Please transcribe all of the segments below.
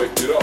picked it up.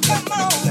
come on.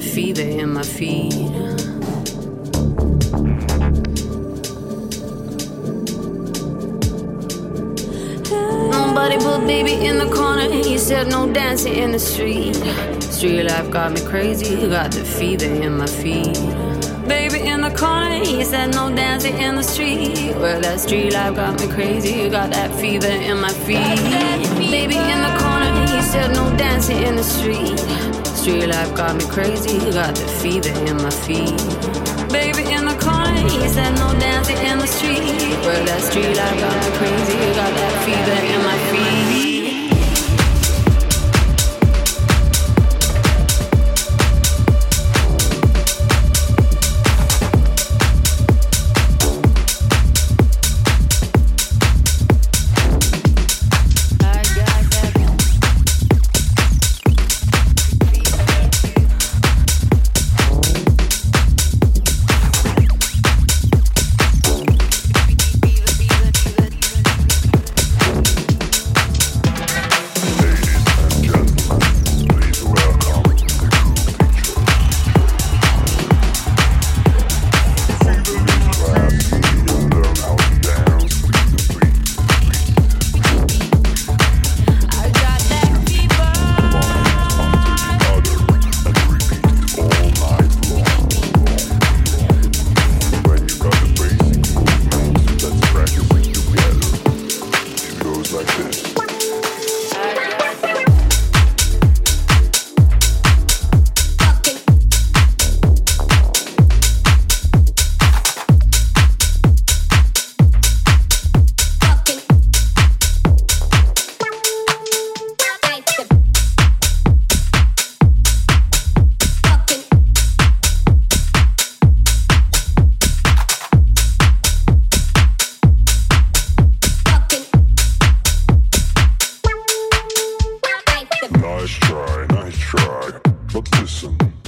Fever in my feet. Nobody put baby in the corner. He said no dancing in the street. Street life got me crazy. You got the fever in my feet. Baby in the corner, he said no dancing in the street. Well, that street life got me crazy. You got that fever in my feet. Baby in the corner, he said no dancing in the street. Street life got me crazy. Got the fever in my feet. Baby in the corner, he said no dancing in the street. Well, that street life got me crazy. Got that fever in my Congratulations.